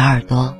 小耳朵。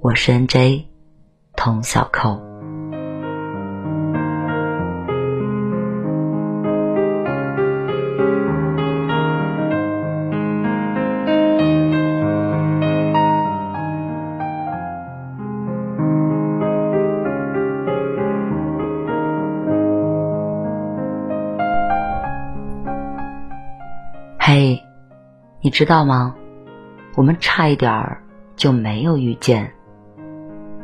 我是 N.J. 童小扣。嘿，你知道吗？我们差一点儿就没有遇见。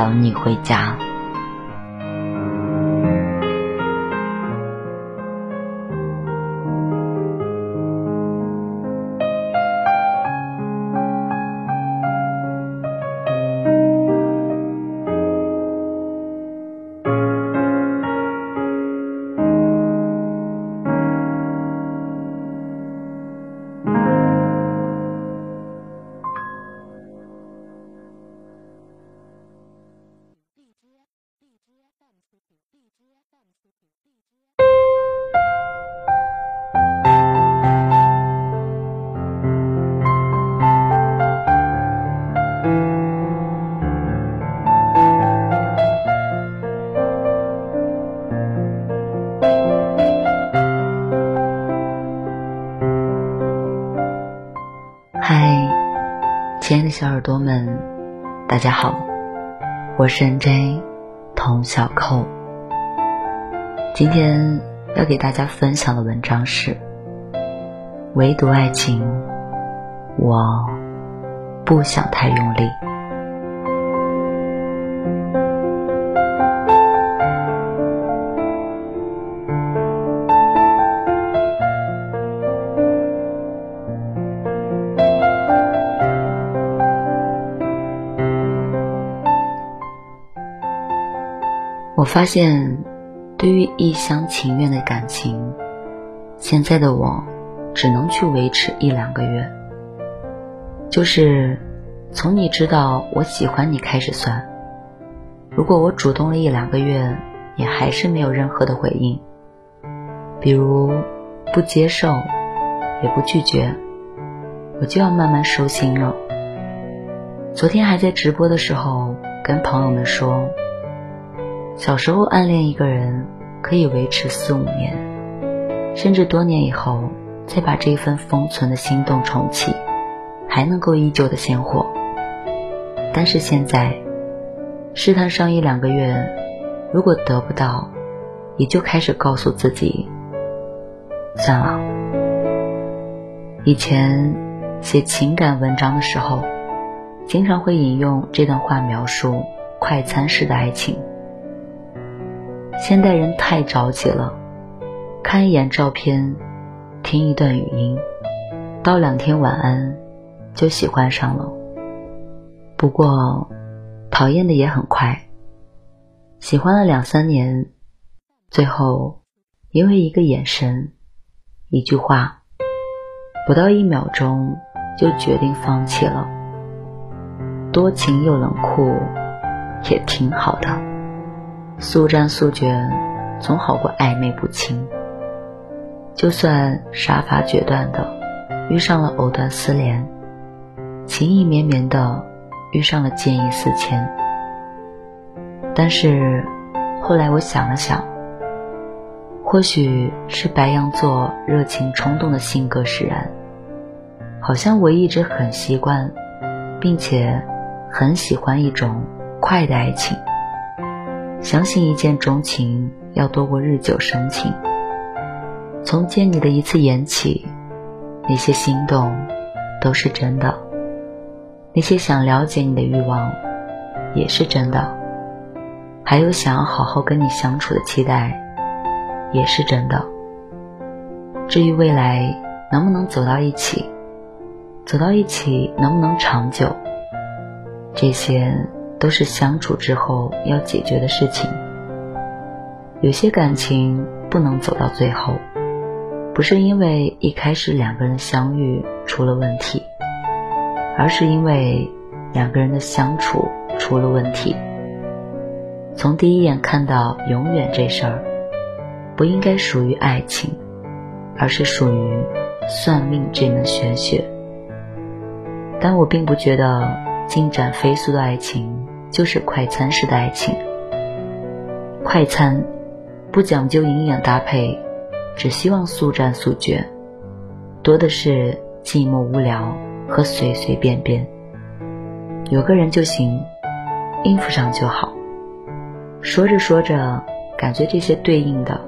等你回家。耳朵们，大家好，我是 N.J. 童小扣。今天要给大家分享的文章是：唯独爱情，我不想太用力。我发现，对于一厢情愿的感情，现在的我只能去维持一两个月，就是从你知道我喜欢你开始算。如果我主动了一两个月，也还是没有任何的回应，比如不接受，也不拒绝，我就要慢慢收心了。昨天还在直播的时候跟朋友们说，小时候暗恋一个人可以维持四五年，甚至多年以后再把这一份封存的心动重启，还能够依旧的鲜活。但是现在，试探上一两个月，如果得不到，也就开始告诉自己，算了。以前写情感文章的时候。经常会引用这段话描述快餐式的爱情。现代人太着急了，看一眼照片，听一段语音，道两天晚安，就喜欢上了。不过，讨厌的也很快。喜欢了两三年，最后因为一个眼神、一句话，不到一秒钟就决定放弃了。多情又冷酷，也挺好的。速战速决，总好过暧昧不清。就算杀伐决断的遇上了藕断丝连，情意绵绵的遇上了见异思迁。但是后来我想了想，或许是白羊座热情冲动的性格使然，好像我一直很习惯，并且。很喜欢一种快的爱情，相信一见钟情要多过日久生情。从见你的一次眼起，那些心动都是真的，那些想了解你的欲望也是真的，还有想要好好跟你相处的期待也是真的。至于未来能不能走到一起，走到一起能不能长久？这些都是相处之后要解决的事情。有些感情不能走到最后，不是因为一开始两个人相遇出了问题，而是因为两个人的相处出了问题。从第一眼看到永远这事儿，不应该属于爱情，而是属于算命这门玄学。但我并不觉得。进展飞速的爱情就是快餐式的爱情。快餐不讲究营养搭配，只希望速战速决，多的是寂寞无聊和随随便便。有个人就行，应付上就好。说着说着，感觉这些对应的，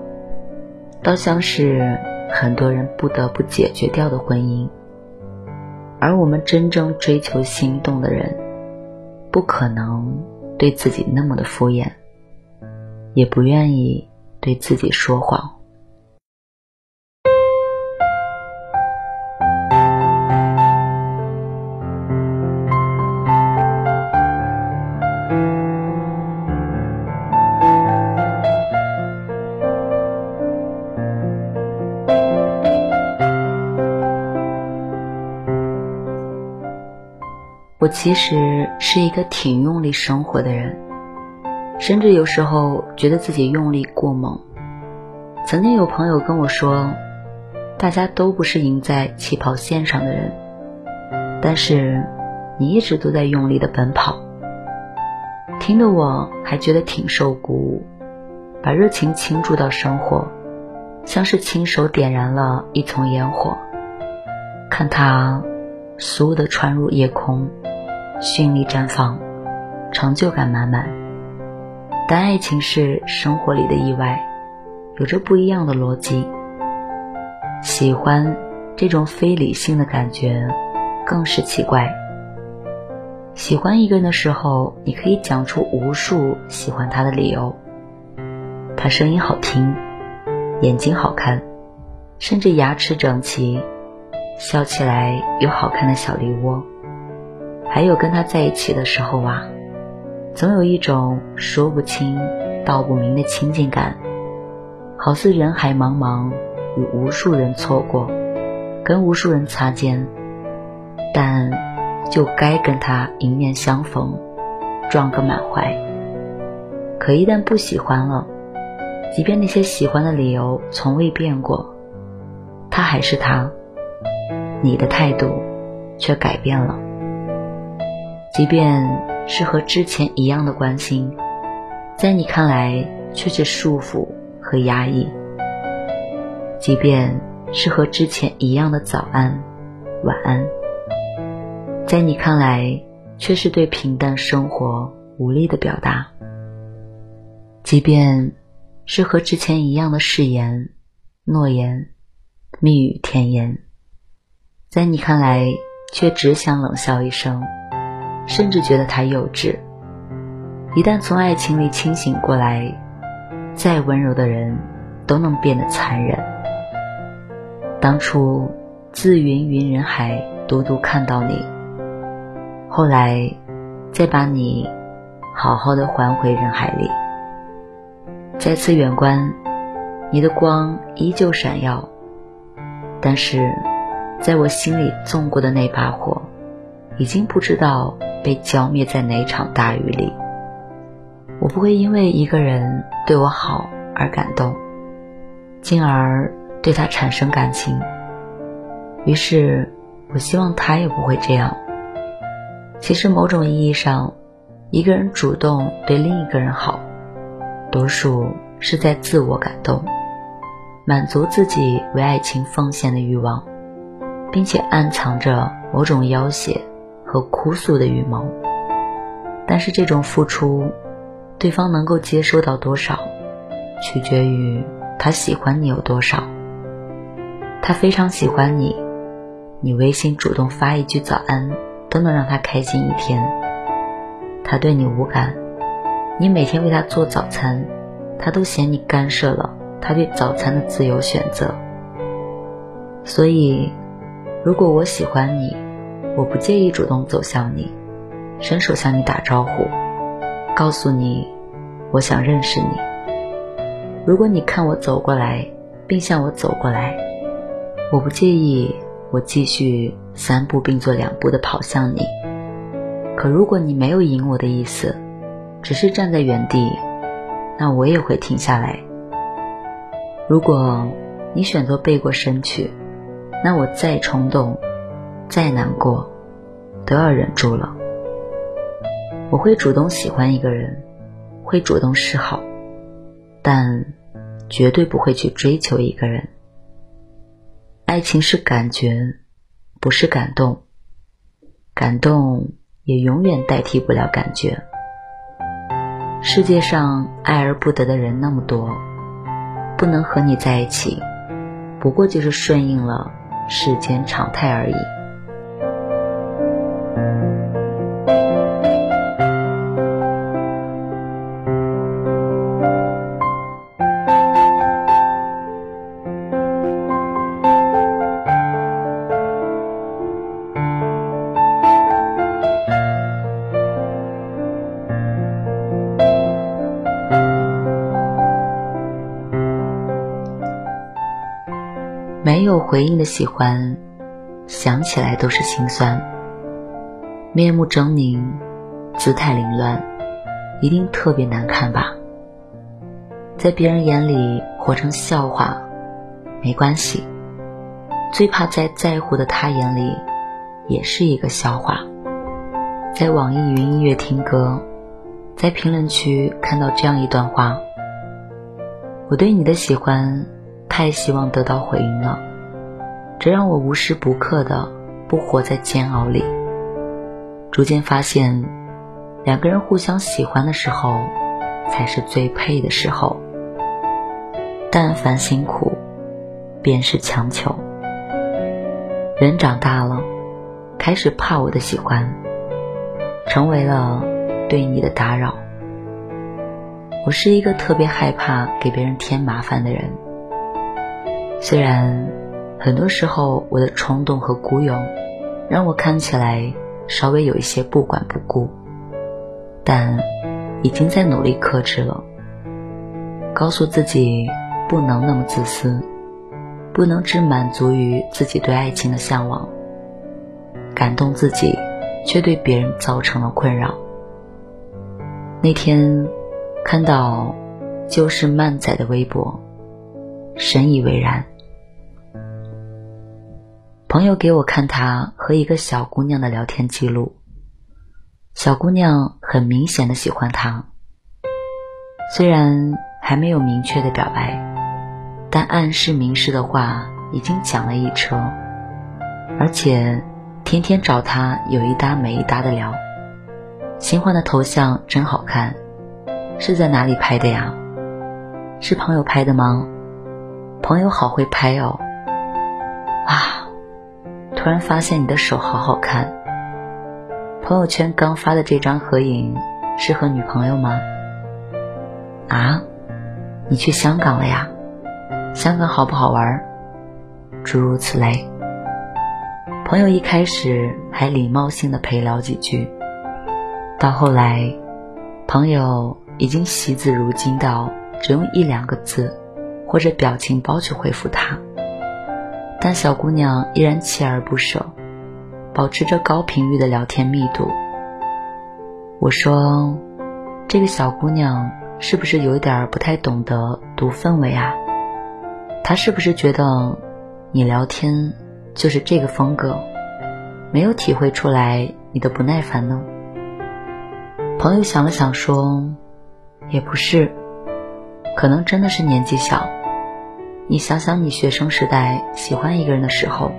倒像是很多人不得不解决掉的婚姻。而我们真正追求心动的人，不可能对自己那么的敷衍，也不愿意对自己说谎。我其实是一个挺用力生活的人，甚至有时候觉得自己用力过猛。曾经有朋友跟我说，大家都不是赢在起跑线上的人，但是你一直都在用力的奔跑。听得我还觉得挺受鼓舞，把热情倾注到生活，像是亲手点燃了一丛烟火，看它嗖的穿入夜空。绚丽绽放，成就感满满。但爱情是生活里的意外，有着不一样的逻辑。喜欢这种非理性的感觉，更是奇怪。喜欢一个人的时候，你可以讲出无数喜欢他的理由。他声音好听，眼睛好看，甚至牙齿整齐，笑起来有好看的小梨窝。还有跟他在一起的时候啊，总有一种说不清道不明的亲近感，好似人海茫茫，与无数人错过，跟无数人擦肩，但就该跟他迎面相逢，撞个满怀。可一旦不喜欢了，即便那些喜欢的理由从未变过，他还是他，你的态度却改变了。即便是和之前一样的关心，在你看来却是束缚和压抑；即便是和之前一样的早安、晚安，在你看来却是对平淡生活无力的表达；即便是和之前一样的誓言、诺言、蜜语甜言，在你看来却只想冷笑一声。甚至觉得他幼稚。一旦从爱情里清醒过来，再温柔的人都能变得残忍。当初自芸芸人海，独独看到你，后来再把你好好的还回人海里。再次远观，你的光依旧闪耀，但是在我心里纵过的那把火，已经不知道。被浇灭在哪场大雨里？我不会因为一个人对我好而感动，进而对他产生感情。于是，我希望他也不会这样。其实，某种意义上，一个人主动对另一个人好，多数是在自我感动，满足自己为爱情奉献的欲望，并且暗藏着某种要挟。和哭诉的预谋，但是这种付出，对方能够接收到多少，取决于他喜欢你有多少。他非常喜欢你，你微信主动发一句早安，都能让他开心一天。他对你无感，你每天为他做早餐，他都嫌你干涉了他对早餐的自由选择。所以，如果我喜欢你。我不介意主动走向你，伸手向你打招呼，告诉你我想认识你。如果你看我走过来，并向我走过来，我不介意我继续三步并作两步的跑向你。可如果你没有迎我的意思，只是站在原地，那我也会停下来。如果你选择背过身去，那我再冲动。再难过，都要忍住了。我会主动喜欢一个人，会主动示好，但绝对不会去追求一个人。爱情是感觉，不是感动，感动也永远代替不了感觉。世界上爱而不得的人那么多，不能和你在一起，不过就是顺应了世间常态而已。回应的喜欢，想起来都是心酸。面目狰狞，姿态凌乱，一定特别难看吧？在别人眼里活成笑话，没关系。最怕在在乎的他眼里，也是一个笑话。在网易云音乐听歌，在评论区看到这样一段话：我对你的喜欢。太希望得到回应了，这让我无时不刻的不活在煎熬里。逐渐发现，两个人互相喜欢的时候，才是最配的时候。但凡辛苦，便是强求。人长大了，开始怕我的喜欢，成为了对你的打扰。我是一个特别害怕给别人添麻烦的人。虽然很多时候我的冲动和孤勇让我看起来稍微有一些不管不顾，但已经在努力克制了。告诉自己不能那么自私，不能只满足于自己对爱情的向往，感动自己，却对别人造成了困扰。那天看到旧事漫仔的微博，深以为然。朋友给我看他和一个小姑娘的聊天记录，小姑娘很明显的喜欢他，虽然还没有明确的表白，但暗示明示的话已经讲了一车，而且天天找他有一搭没一搭的聊。新换的头像真好看，是在哪里拍的呀？是朋友拍的吗？朋友好会拍哦！啊，突然发现你的手好好看。朋友圈刚发的这张合影是和女朋友吗？啊，你去香港了呀？香港好不好玩？诸如此类。朋友一开始还礼貌性的陪聊几句。到后来，朋友已经惜字如金到只用一两个字或者表情包去回复他，但小姑娘依然锲而不舍，保持着高频率的聊天密度。我说：“这个小姑娘是不是有点不太懂得读氛围啊？她是不是觉得你聊天就是这个风格，没有体会出来你的不耐烦呢？”朋友想了想说：“也不是，可能真的是年纪小。你想想，你学生时代喜欢一个人的时候，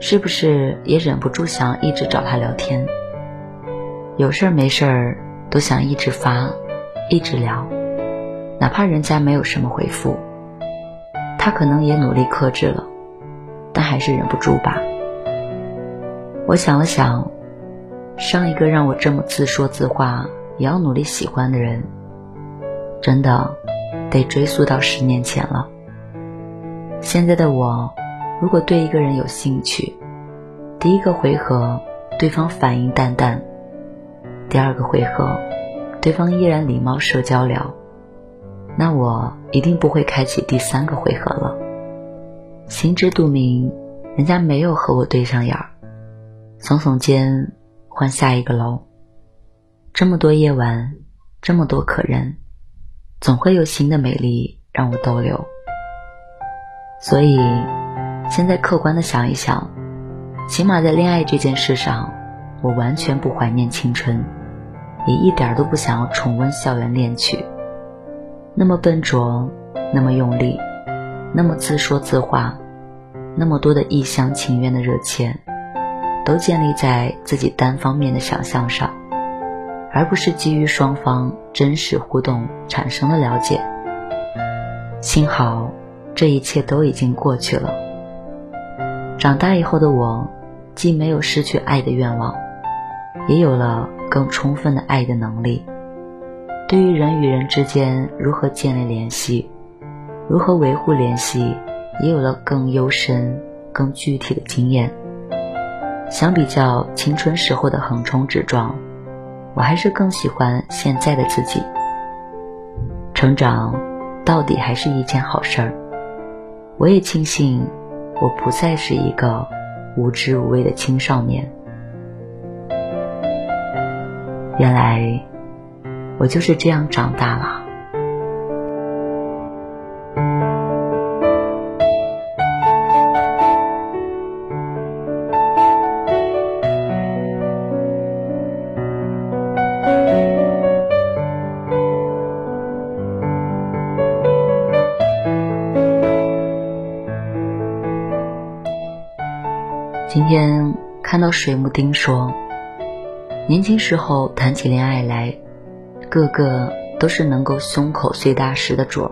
是不是也忍不住想一直找他聊天？有事儿没事儿都想一直发，一直聊，哪怕人家没有什么回复，他可能也努力克制了，但还是忍不住吧。我想了想。”上一个让我这么自说自话也要努力喜欢的人，真的得追溯到十年前了。现在的我，如果对一个人有兴趣，第一个回合对方反应淡淡，第二个回合对方依然礼貌社交聊，那我一定不会开启第三个回合了。心知肚明，人家没有和我对上眼儿，耸耸肩。换下一个楼。这么多夜晚，这么多可人，总会有新的美丽让我逗留。所以，现在客观的想一想，起码在恋爱这件事上，我完全不怀念青春，也一点都不想要重温校园恋曲。那么笨拙，那么用力，那么自说自话，那么多的一厢情愿的热切。都建立在自己单方面的想象上，而不是基于双方真实互动产生的了解。幸好，这一切都已经过去了。长大以后的我，既没有失去爱的愿望，也有了更充分的爱的能力。对于人与人之间如何建立联系，如何维护联系，也有了更幽深、更具体的经验。相比较青春时候的横冲直撞，我还是更喜欢现在的自己。成长到底还是一件好事儿。我也庆幸，我不再是一个无知无畏的青少年。原来，我就是这样长大了。水木丁说，年轻时候谈起恋爱来，个个都是能够胸口碎大石的主儿。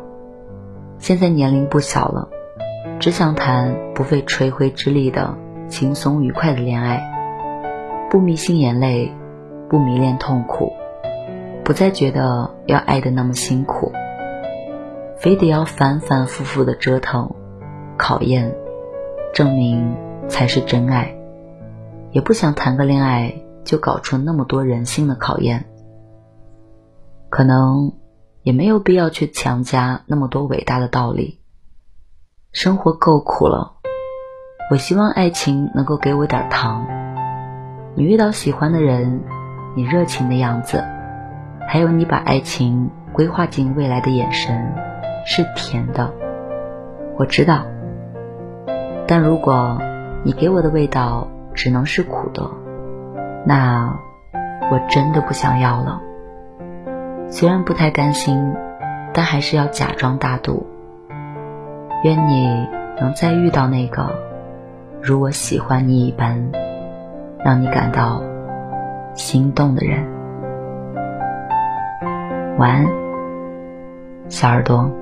现在年龄不小了，只想谈不费吹灰之力的轻松愉快的恋爱，不迷信眼泪，不迷恋痛苦，不再觉得要爱的那么辛苦，非得要反反复复的折腾、考验、证明。才是真爱，也不想谈个恋爱就搞出那么多人性的考验。可能也没有必要去强加那么多伟大的道理。生活够苦了，我希望爱情能够给我点糖。你遇到喜欢的人，你热情的样子，还有你把爱情规划进未来的眼神，是甜的。我知道，但如果你给我的味道只能是苦的，那我真的不想要了。虽然不太甘心，但还是要假装大度。愿你能再遇到那个如我喜欢你一般，让你感到心动的人。晚安，小耳朵。